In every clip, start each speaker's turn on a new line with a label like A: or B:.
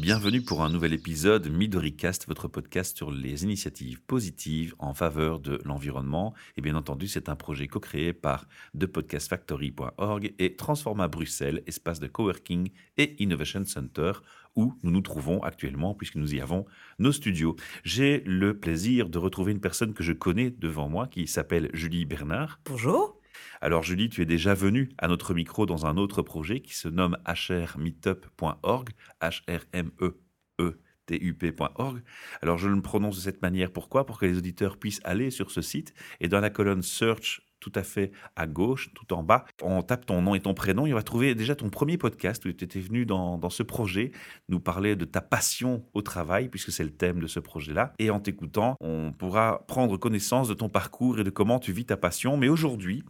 A: Bienvenue pour un nouvel épisode MidoriCast, votre podcast sur les initiatives positives en faveur de l'environnement. Et bien entendu, c'est un projet co-créé par thepodcastfactory.org et Transforma Bruxelles, espace de coworking et innovation center où nous nous trouvons actuellement puisque nous y avons nos studios. J'ai le plaisir de retrouver une personne que je connais devant moi qui s'appelle Julie Bernard.
B: Bonjour.
A: Alors Julie, tu es déjà venue à notre micro dans un autre projet qui se nomme hrmeetup.org, h r m e e t u p.org. Alors je le prononce de cette manière, pourquoi? Pour que les auditeurs puissent aller sur ce site et dans la colonne Search tout à fait à gauche, tout en bas. On tape ton nom et ton prénom et on va trouver déjà ton premier podcast où tu étais venu dans, dans, ce projet nous parler de ta passion au travail, puisque c'est le thème de ce projet-là. Et en t'écoutant, on pourra prendre connaissance de ton parcours et de comment tu vis ta passion. Mais aujourd'hui,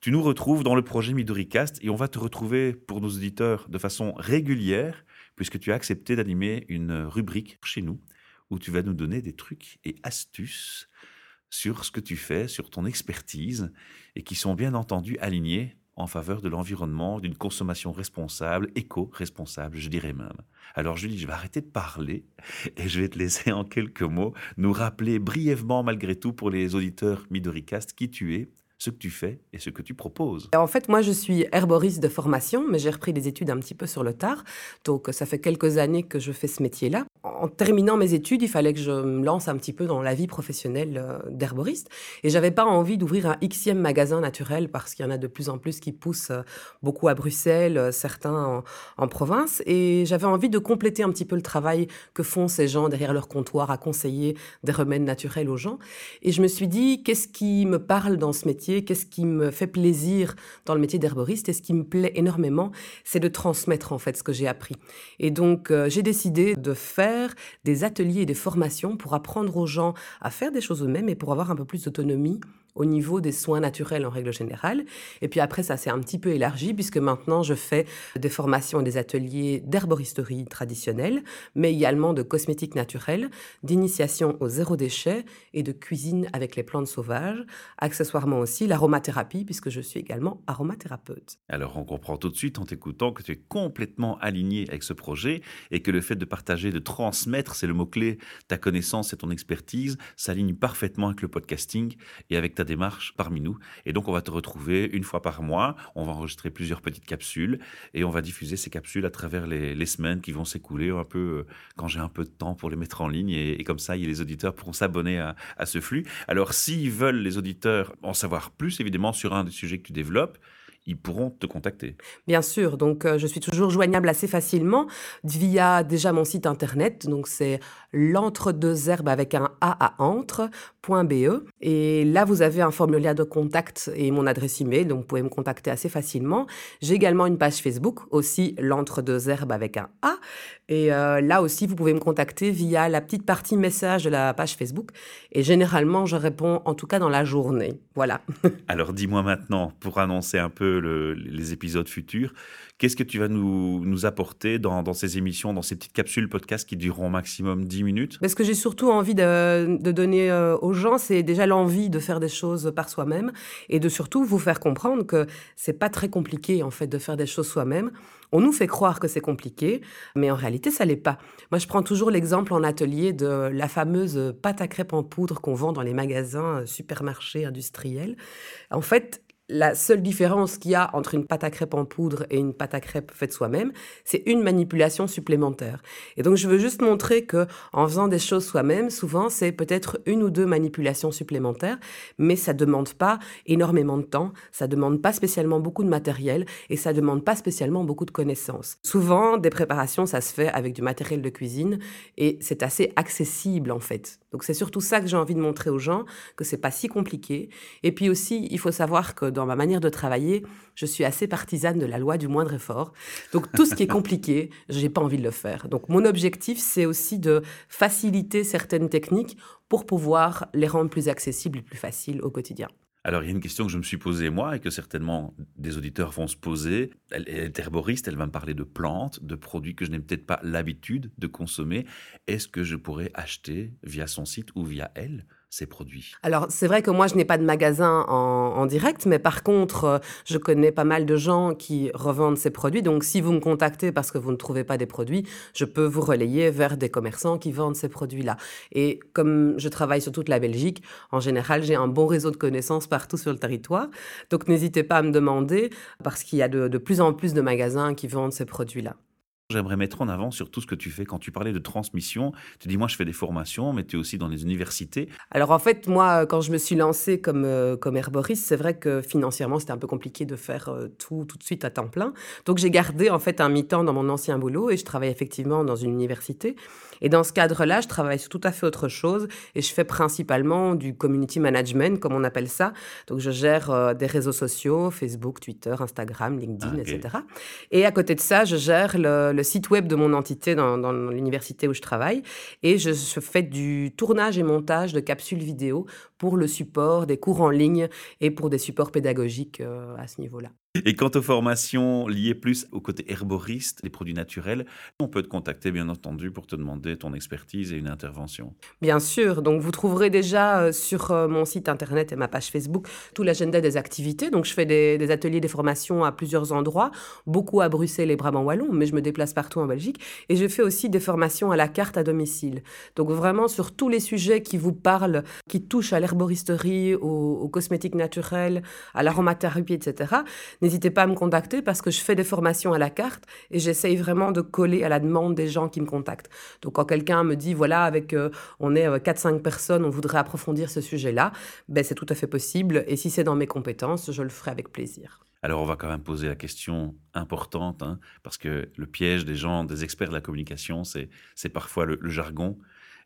A: tu nous retrouves dans le projet MidoriCast et on va te retrouver pour nos auditeurs de façon régulière, puisque tu as accepté d'animer une rubrique chez nous où tu vas nous donner des trucs et astuces sur ce que tu fais, sur ton expertise, et qui sont bien entendu alignés en faveur de l'environnement, d'une consommation responsable, éco-responsable, je dirais même. Alors Julie, je vais arrêter de parler et je vais te laisser en quelques mots nous rappeler brièvement malgré tout pour les auditeurs Midoricast qui tu es, ce que tu fais et ce que tu proposes.
B: En fait, moi, je suis herboriste de formation, mais j'ai repris des études un petit peu sur le tard. Donc, ça fait quelques années que je fais ce métier-là. En terminant mes études, il fallait que je me lance un petit peu dans la vie professionnelle euh, d'herboriste. Et j'avais pas envie d'ouvrir un xème magasin naturel parce qu'il y en a de plus en plus qui poussent euh, beaucoup à Bruxelles, euh, certains en, province. Et j'avais envie de compléter un petit peu le travail que font ces gens derrière leur comptoir à conseiller des remèdes naturels aux gens. Et je me suis dit, qu'est-ce qui me parle dans ce métier? Qu'est-ce qui me fait plaisir dans le métier d'herboriste et ce qui me plaît énormément, c'est de transmettre en fait ce que j'ai appris. Et donc euh, j'ai décidé de faire des ateliers et des formations pour apprendre aux gens à faire des choses eux-mêmes et pour avoir un peu plus d'autonomie au niveau des soins naturels en règle générale. Et puis après, ça s'est un petit peu élargi puisque maintenant je fais des formations et des ateliers d'herboristerie traditionnelle, mais également de cosmétiques naturels, d'initiation au zéro déchet et de cuisine avec les plantes sauvages, accessoirement aussi l'aromathérapie puisque je suis également aromathérapeute.
A: Alors on comprend tout de suite en t'écoutant que tu es complètement aligné avec ce projet et que le fait de partager, de transmettre, c'est le mot-clé, ta connaissance et ton expertise s'aligne parfaitement avec le podcasting et avec ta démarche parmi nous. Et donc, on va te retrouver une fois par mois. On va enregistrer plusieurs petites capsules et on va diffuser ces capsules à travers les, semaines qui vont s'écouler un peu euh, quand j'ai un peu de temps pour les mettre en ligne. Et, comme ça, les auditeurs pourront s'abonner à, à ce flux. Alors, s'ils veulent, les auditeurs, en savoir plus, évidemment, sur un des sujets que tu développes, ils pourront te contacter.
B: Bien sûr, donc euh, je suis toujours joignable assez facilement via déjà mon site internet, donc c'est l'entre-deux herbes avec un A à entre.be. Et là, vous avez un formulaire de contact et mon adresse email, donc vous pouvez me contacter assez facilement. J'ai également une page Facebook, aussi l'entre-deux herbes avec un A. Et euh, là aussi, vous pouvez me contacter via la petite partie message de la page Facebook. Et généralement, je réponds en tout cas dans la journée. Voilà.
A: Alors dis-moi maintenant, pour annoncer un peu les épisodes futurs, qu'est-ce que tu vas nous, apporter dans, ces émissions, dans ces petites capsules podcast qui dureront maximum 10 minutes?
B: Ce que j'ai surtout envie de, de donner euh, aux gens, c'est déjà l'envie de faire des choses par soi-même et de surtout vous faire comprendre que c'est pas très compliqué en fait de faire des choses soi-même. On nous fait croire que c'est compliqué, mais en réalité, ça l'est pas. Moi, je prends toujours l'exemple en atelier de la fameuse pâte à crêpes en poudre qu'on vend dans les magasins euh, supermarchés industriels. En fait, la seule différence qu'il y a entre une pâte à crêpes en poudre et une pâte à crêpes faite soi-même, c'est une manipulation supplémentaire. Et donc, je veux juste montrer que en faisant des choses soi-même, souvent, c'est peut-être une ou deux manipulations supplémentaires, mais ça demande pas énormément de temps, ça demande pas spécialement beaucoup de matériel et ça demande pas spécialement beaucoup de connaissances. Souvent, des préparations, ça se fait avec du matériel de cuisine et c'est assez accessible, en fait. Donc, c'est surtout ça que j'ai envie de montrer aux gens, que c'est pas si compliqué. Et puis aussi, il faut savoir que ma manière de travailler, je suis assez partisane de la loi du moindre effort. Donc tout ce qui est compliqué, j'ai pas envie de le faire. Donc mon objectif, c'est aussi de faciliter certaines techniques pour pouvoir les rendre plus accessibles et plus faciles au quotidien.
A: Alors, il y a une question que je me suis posée moi et que certainement des auditeurs vont se poser. Elle, est herboriste, elle va me parler de plantes, de produits que je n'ai peut-être pas l'habitude de consommer. Est-ce que je pourrais acheter via son site ou via elle? Ces produits
B: Alors, c'est vrai que moi, je n'ai pas de magasin en, direct, mais par contre, euh, je connais pas mal de gens qui revendent ces produits. Donc, si vous me contactez parce que vous ne trouvez pas des produits, je peux vous relayer vers des commerçants qui vendent ces produits-là. Et comme je travaille sur toute la Belgique, en général, j'ai un bon réseau de connaissances partout sur le territoire. Donc, n'hésitez pas à me demander parce qu'il y a de plus en plus de magasins qui vendent ces produits-là.
A: J'aimerais mettre en avant sur tout ce que tu fais. Quand tu parlais de transmission, tu dis moi je fais des formations, mais tu es aussi dans les universités.
B: Alors en fait, moi, quand je me suis lancée comme, euh, comme herboriste, c'est vrai que financièrement, c'était un peu compliqué de faire euh, tout tout de suite à temps plein. Donc j'ai gardé en fait un mi-temps dans mon ancien boulot et je travaille effectivement dans une université. Et dans ce cadre-là, je travaille sur tout à fait autre chose et je fais principalement du community management, comme on appelle ça. Donc, je gère euh, des réseaux sociaux, Facebook, Twitter, Instagram, LinkedIn, ah, etc. Et à côté de ça, je gère le, site web de mon entité dans, l'université où je travaille et je, je fais du tournage et montage de capsules vidéo pour le support des cours en ligne et pour des supports pédagogiques euh, à ce niveau-là.
A: Et quant aux formations liées plus au côté herboriste, les produits naturels, on peut te contacter bien entendu pour te demander ton expertise et une intervention.
B: Bien sûr, donc vous trouverez déjà euh, sur euh, mon site internet et ma page Facebook tout l'agenda des activités. Donc je fais des, ateliers, des formations à plusieurs endroits, beaucoup à Bruxelles et Brabant-Wallon, mais je me déplace partout en Belgique. Et je fais aussi des formations à la carte à domicile. Donc vraiment sur tous les sujets qui vous parlent, qui touchent à l'herboristerie, aux, cosmétiques naturels, à l'aromathérapie, etc. N'hésitez pas à me contacter parce que je fais des formations à la carte et j'essaye vraiment de coller à la demande des gens qui me contactent. Donc quand quelqu'un me dit, voilà, avec euh, on est 4-5 euh, personnes, on voudrait approfondir ce sujet-là, ben, c'est tout à fait possible. Et si c'est dans mes compétences, je le ferai avec plaisir.
A: Alors on va quand même poser la question importante, hein, parce que le piège des gens, des experts de la communication, c'est parfois le, le jargon.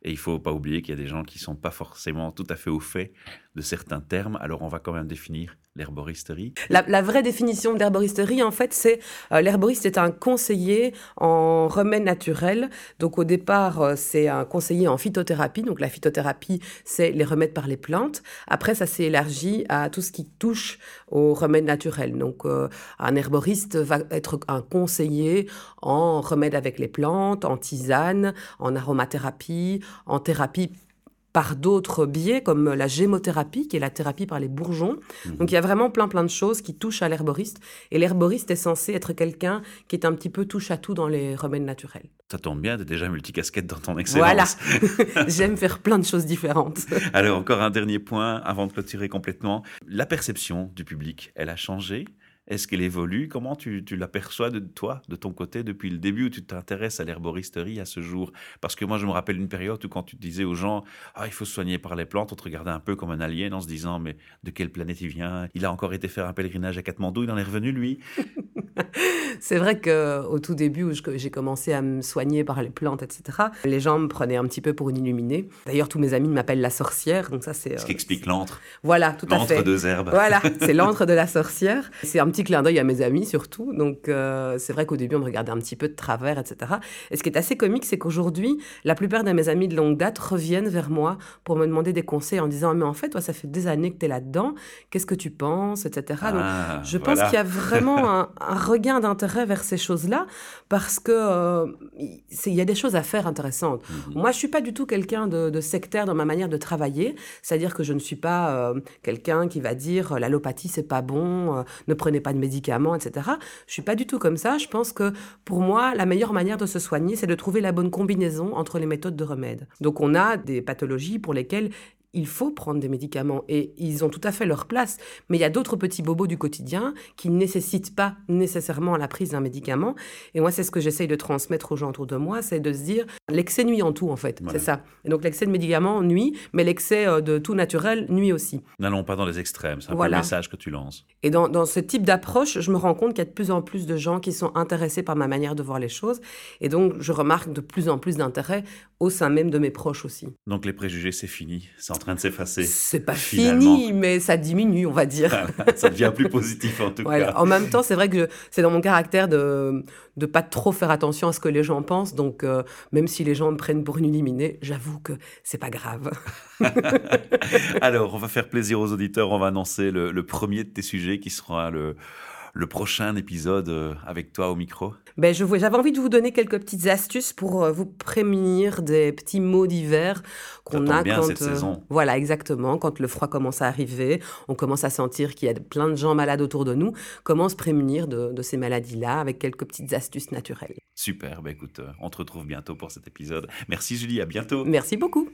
A: Et il faut pas oublier qu'il y a des gens qui sont pas forcément tout à fait au fait de certains termes. Alors on va quand même définir l'herboristerie.
B: La, vraie définition de l'herboristerie, en fait, c'est euh, l'herboriste est un conseiller en remède naturel. Donc au départ, euh, c'est un conseiller en phytothérapie. Donc la phytothérapie, c'est les remèdes par les plantes. Après, ça s'est élargi à tout ce qui touche aux remèdes naturels. Donc euh, un herboriste va être un conseiller en remèdes avec les plantes, en tisane, en aromathérapie, en thérapie par d'autres biais, comme la gémothérapie, qui est la thérapie par les bourgeons. Mhm. Donc il y a vraiment plein plein de choses qui touchent à l'herboriste. Et l'herboriste est censé être quelqu'un qui est un petit peu touche à tout dans les remèdes naturels.
A: Ça tombe bien, tu es déjà multicasquette dans ton excellence.
B: Voilà, j'aime faire plein de choses différentes.
A: Alors encore un dernier point avant de clôturer complètement. La perception du public, elle a changé est-ce qu'elle évolue? Comment tu, l'aperçois de toi, de ton côté, depuis le début où tu t'intéresses à l'herboristerie à ce jour? Parce que moi, je me rappelle une période où quand tu disais aux gens Ah, il faut se soigner par les plantes, on te regardait un peu comme un alien en se disant Mais de quelle planète il vient? Il a encore été faire un pèlerinage à Katmandou, il en est revenu, lui
B: C'est vrai qu'au tout début, où j'ai commencé à me soigner par les plantes, etc., les gens me prenaient un petit peu pour une illuminée. D'ailleurs, tous mes amis m'appellent la sorcière, donc ça, c'est.
A: Ce qui explique l'antre.
B: Voilà, tout à fait.
A: L'antre deux herbes.
B: Voilà, c'est l'antre de la sorcière. C'est un petit clin d'œil à mes amis surtout. Donc euh, c'est vrai qu'au début on me regardait un petit peu de travers, etc. Et ce qui est assez comique, c'est qu'aujourd'hui, la plupart de mes amis de longue date reviennent vers moi pour me demander des conseils en disant mais en fait toi ça fait des années que tu es là-dedans, qu'est-ce que tu penses, etc. Donc ah, je pense qu'il y a vraiment un, regain d'intérêt vers ces choses-là parce que euh, il y a des choses à faire intéressantes. Mhm. Moi je suis pas du tout quelqu'un de, sectaire dans ma manière de travailler, c'est-à-dire que je ne suis pas euh, quelqu'un qui va dire l'allopathie c'est pas bon, ne prenez pas de médicaments etc. Je suis pas du tout comme ça. Je pense que pour moi, la meilleure manière de se soigner, c'est de trouver la bonne combinaison entre les méthodes de remède. Donc on a des pathologies pour lesquelles il faut prendre des médicaments et ils ont tout à fait leur place. Mais il y a d'autres petits bobos du quotidien qui ne nécessitent pas nécessairement la prise d'un médicament. Et moi, c'est ce que j'essaye de transmettre aux gens autour de moi, c'est de se dire l'excès nuit en tout, en fait. C'est ça. Et donc l'excès de médicaments nuit, mais l'excès euh, de tout naturel nuit aussi.
A: N'allons pas dans les extrêmes, c'est un peu le message que tu lances.
B: Et dans, dans ce type d'approche, je me rends compte qu'il y a de plus en plus de gens qui sont intéressés par ma manière de voir les choses. Et donc, je remarque de plus en plus d'intérêt au sein même de mes proches aussi.
A: Donc les préjugés, c'est fini train de s'effacer.
B: C'est pas fini, mais ça diminue, on va dire.
A: ça devient plus positif en tout cas.
B: En même temps, c'est vrai que c'est dans mon caractère de de pas trop faire attention à ce que les gens pensent. Donc, euh, même si les gens me prennent pour une illuminée, j'avoue que c'est pas grave.
A: Alors, on va faire plaisir aux auditeurs. On va annoncer le, le premier de tes sujets qui sera le le prochain épisode euh, avec toi au micro
B: ben, je J'avais envie de vous donner quelques petites astuces pour euh, vous prémunir des petits maux d'hiver qu'on a
A: bien
B: quand.
A: cette saison.
B: Voilà, exactement. Quand le froid commence à arriver, on commence à sentir qu'il y a plein de gens malades autour de nous. Comment se prémunir de, de ces maladies-là avec quelques petites astuces naturelles?
A: Super. Ben, écoute, on te retrouve bientôt pour cet épisode. Merci Julie, à bientôt.
B: Merci beaucoup.